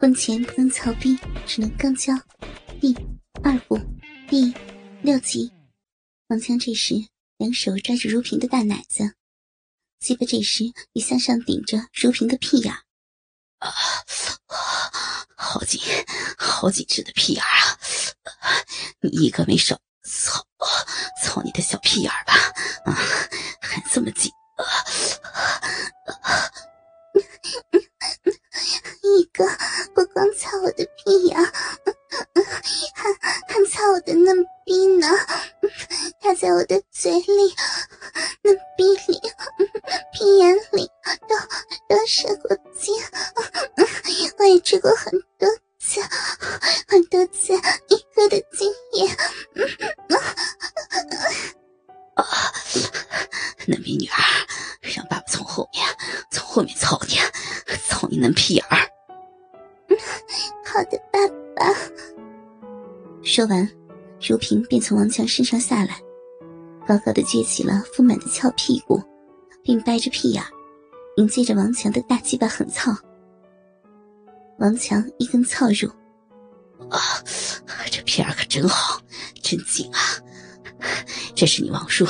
婚前不能操逼，只能刚交。第二部第六集，王强这时两手抓着如萍的大奶子，鸡巴这时也向上顶着如萍的屁眼。啊，好紧，好紧致的屁眼啊！你一个没少操，操你的小屁眼吧！啊，还这么紧在我的嘴里、嫩逼里、屁眼里都都射过精，我也吃过很多次，很多次一哥的经验。啊，嫩逼女儿，让爸爸从后面从后面操你，操你嫩屁眼儿！好的，爸爸。说完，如萍便从王强身上下来，高高的撅起了丰满的翘屁股，并掰着屁眼，迎接着王强的大鸡巴狠操。王强一根操入，啊，这屁眼可真好，真紧啊！这是你王叔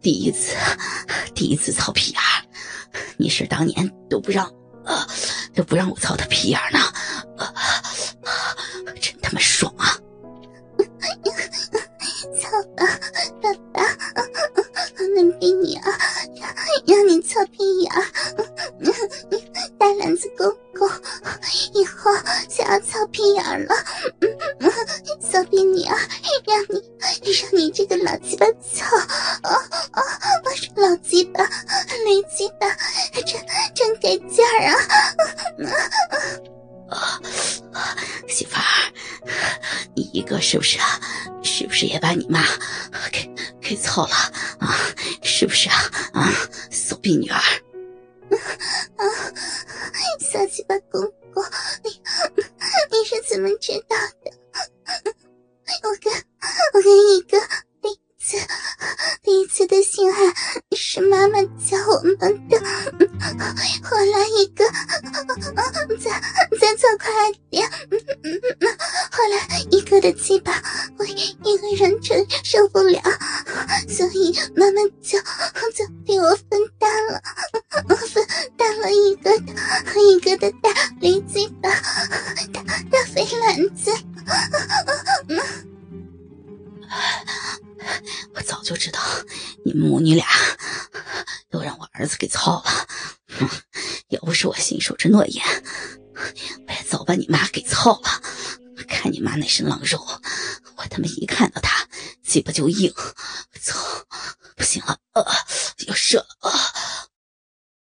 第一次，第一次操屁眼你是当年都不让，啊，都不让我操他屁眼呢。真让你让你这个老鸡巴操，啊啊，老鸡巴，雷鸡巴，真真给劲儿啊！啊，媳妇儿，你一个是不是啊？是不是也把你妈给给操了啊？是不是啊？啊，骚逼女儿！啊，小鸡巴公公，你你是怎么知道的？我跟我跟一个第一次第一次的性爱是妈妈教我们的，后来一个再再做快点，后来一个的鸡巴我一个人承受不了，所以妈妈就就替我分担了，分担了一个的一个的大驴鸡巴，大大肥篮子。就知道你们母女俩都让我儿子给操了，要不是我信守着诺言，我也早把你妈给操了。看你妈那身狼肉，我他妈一看到她嘴巴就硬，操，不行了，呃，要射了啊！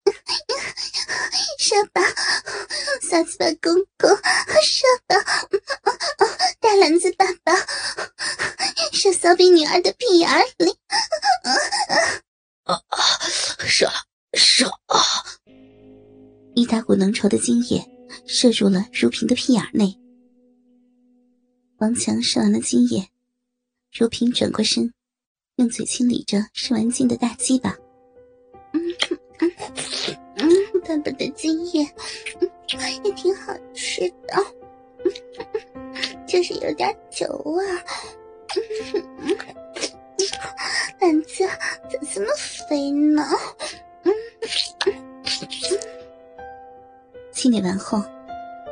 射吧，小鸡巴公公，射吧，大篮子爸骚逼女儿的屁眼里，啊啊，射了，射啊！一大股浓稠的精液射入了如萍的屁眼内。王强射完了精液，如萍转过身，用嘴清理着射完精的大鸡巴。嗯嗯嗯，爸爸的精液也挺好吃的，就是有点久啊。胆子怎么这么肥呢？嗯。清理完后，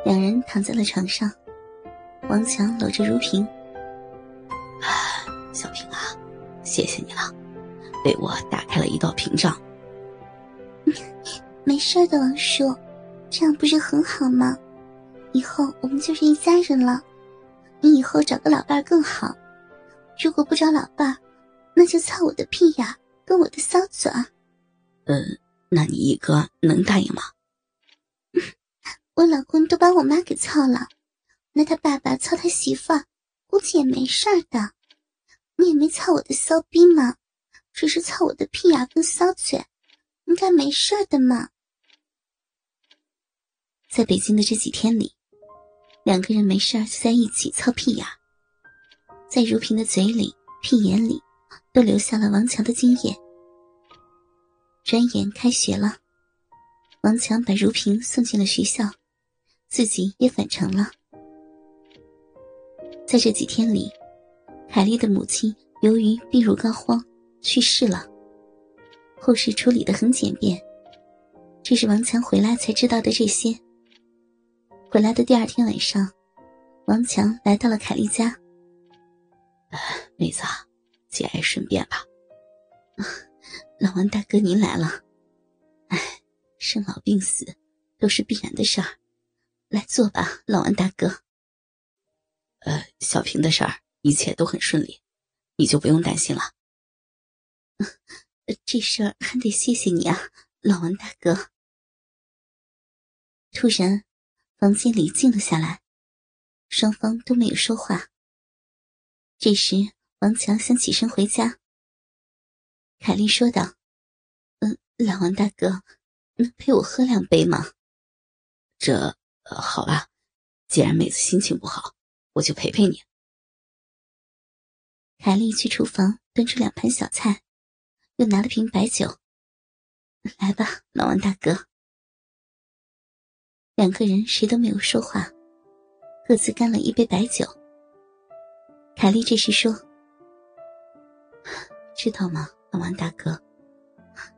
两人躺在了床上。王强搂着如萍，啊，小平啊，谢谢你了，为我打开了一道屏障。没事的，王叔，这样不是很好吗？以后我们就是一家人了。你以后找个老伴更好，如果不找老伴，那就操我的屁眼，跟我的骚嘴。呃，那你一哥能答应吗？我老公都把我妈给操了。那他爸爸操他媳妇儿，估计也没事儿的。你也没操我的骚逼吗？只是操我的屁眼跟骚嘴，应该没事儿的嘛。在北京的这几天里，两个人没事儿就在一起操屁眼，在如萍的嘴里、屁眼里，都留下了王强的精液。转眼开学了，王强把如萍送进了学校。自己也返程了。在这几天里，凯莉的母亲由于病入膏肓去世了，后事处理的很简便。这是王强回来才知道的这些。回来的第二天晚上，王强来到了凯丽家。妹子，节哀顺变吧。老王大哥，您来了。哎，生老病死都是必然的事儿，来坐吧，老王大哥。呃，小平的事儿一切都很顺利，你就不用担心了。这事儿还得谢谢你啊，老王大哥。突然，房间里静了下来，双方都没有说话。这时，王强想起身回家。凯丽说道：“嗯，老王大哥，能陪我喝两杯吗？”“这……好吧，既然妹子心情不好，我就陪陪你。”凯丽去厨房端出两盘小菜，又拿了瓶白酒。“来吧，老王大哥。”两个人谁都没有说话，各自干了一杯白酒。凯莉这时说：“知道吗，老王大哥，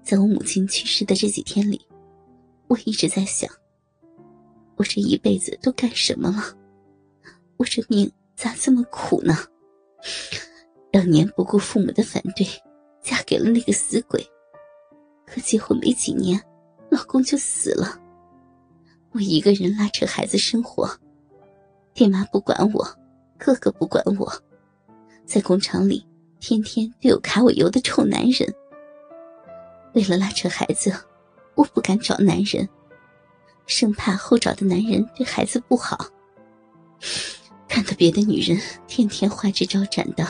在我母亲去世的这几天里，我一直在想，我这一辈子都干什么了？我这命咋这么苦呢？当年不顾父母的反对，嫁给了那个死鬼，可结婚没几年，老公就死了。”我一个人拉扯孩子生活，爹妈不管我，哥哥不管我，在工厂里天天都有卡我油的臭男人。为了拉扯孩子，我不敢找男人，生怕后找的男人对孩子不好。看到别的女人天天花枝招展的，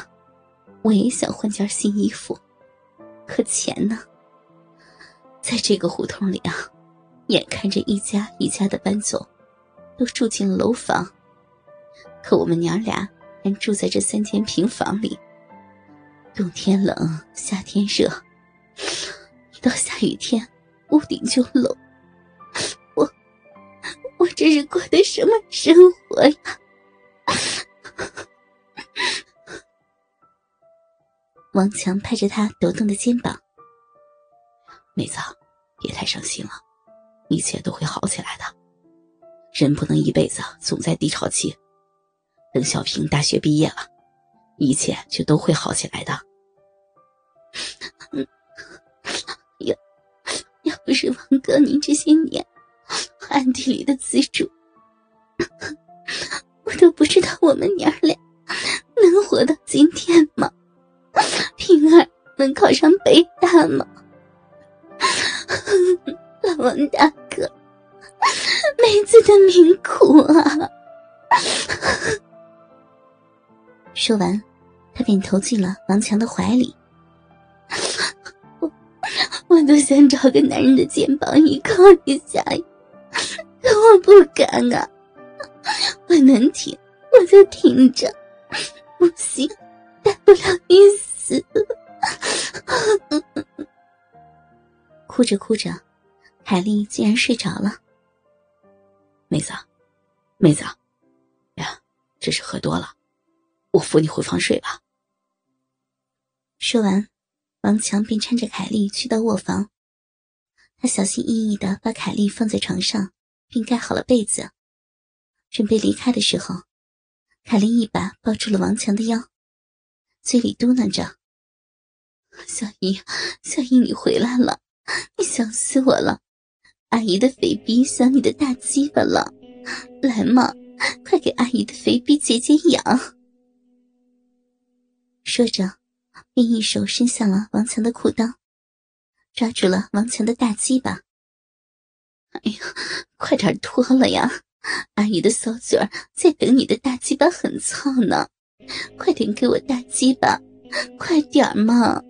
我也想换件新衣服，可钱呢？在这个胡同里啊。眼看着一家一家的搬走，都住进了楼房，可我们娘俩人住在这三间平房里。冬天冷，夏天热，一到下雨天，屋顶就漏。我，我这是过的什么生活呀？王强拍着他抖动的肩膀：“妹子，别太伤心了。”一切都会好起来的，人不能一辈子总在低潮期。等小平大学毕业了，一切就都会好起来的。要要不是王哥您这些年暗地里的资助，我都不知道我们娘俩能活到今天吗？平儿能考上北大吗？老王大哥，妹子的命苦啊！说完，他便投进了王强的怀里。我我都想找个男人的肩膀依靠一下，可 我不敢啊！我能挺，我就挺着；不行，大不了你死。哭着哭着。凯丽竟然睡着了。妹子，妹子，呀，这是喝多了，我扶你回房睡吧。说完，王强便搀着凯莉去到卧房。他小心翼翼的把凯莉放在床上，并盖好了被子，准备离开的时候，凯莉一把抱住了王强的腰，嘴里嘟囔着：“小姨，小姨，你回来了，你想死我了。”阿姨的肥逼想你的大鸡巴了，来嘛，快给阿姨的肥逼解解痒。说着，便一手伸向了王强的裤裆，抓住了王强的大鸡巴。哎呀，快点脱了呀！阿姨的小嘴儿在等你的大鸡巴很操呢，快点给我大鸡巴，快点嘛！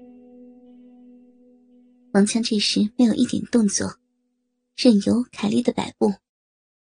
王强这时没有一点动作。任由凯莉的摆布。